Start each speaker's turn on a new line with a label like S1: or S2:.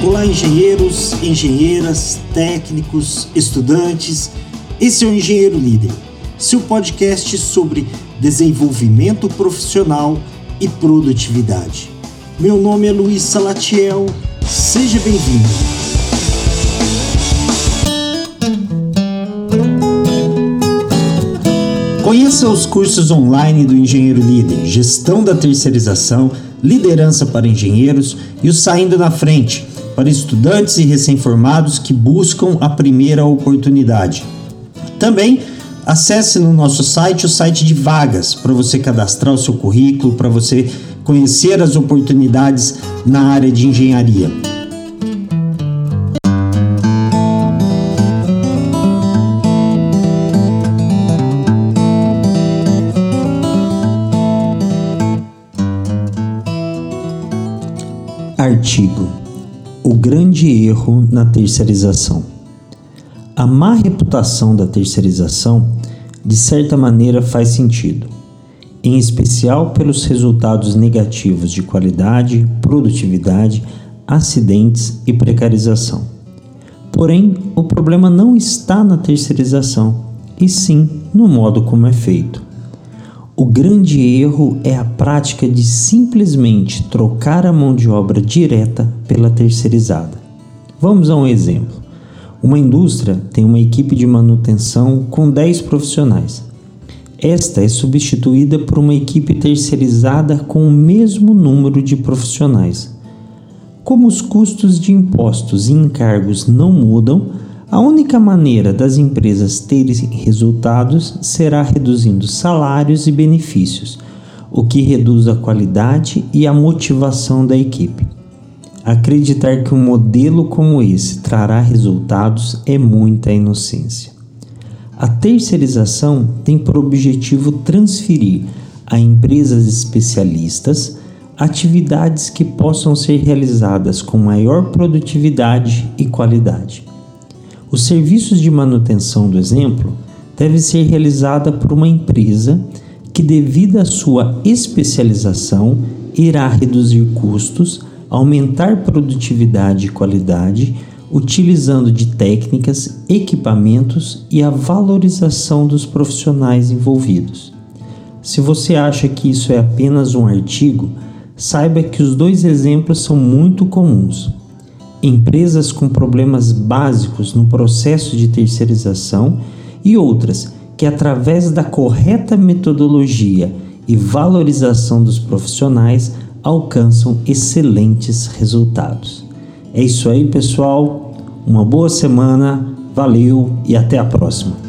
S1: Olá, engenheiros, engenheiras, técnicos, estudantes. Esse é o Engenheiro Líder, seu podcast sobre desenvolvimento profissional e produtividade. Meu nome é Luiz Salatiel, seja bem-vindo. Conheça os cursos online do Engenheiro Líder, Gestão da Terceirização, Liderança para Engenheiros e o Saindo na Frente, para estudantes e recém-formados que buscam a primeira oportunidade. Também acesse no nosso site o site de vagas para você cadastrar o seu currículo, para você conhecer as oportunidades na área de engenharia. Artigo: O grande erro na terceirização. A má reputação da terceirização, de certa maneira, faz sentido, em especial pelos resultados negativos de qualidade, produtividade, acidentes e precarização. Porém, o problema não está na terceirização, e sim no modo como é feito. O grande erro é a prática de simplesmente trocar a mão de obra direta pela terceirizada. Vamos a um exemplo. Uma indústria tem uma equipe de manutenção com 10 profissionais. Esta é substituída por uma equipe terceirizada com o mesmo número de profissionais. Como os custos de impostos e encargos não mudam, a única maneira das empresas terem resultados será reduzindo salários e benefícios, o que reduz a qualidade e a motivação da equipe. Acreditar que um modelo como esse trará resultados é muita inocência. A terceirização tem por objetivo transferir a empresas especialistas atividades que possam ser realizadas com maior produtividade e qualidade. Os serviços de manutenção do exemplo devem ser realizados por uma empresa que, devido à sua especialização, irá reduzir custos, aumentar produtividade e qualidade, utilizando de técnicas, equipamentos e a valorização dos profissionais envolvidos. Se você acha que isso é apenas um artigo, saiba que os dois exemplos são muito comuns. Empresas com problemas básicos no processo de terceirização e outras que, através da correta metodologia e valorização dos profissionais, alcançam excelentes resultados. É isso aí, pessoal. Uma boa semana, valeu e até a próxima.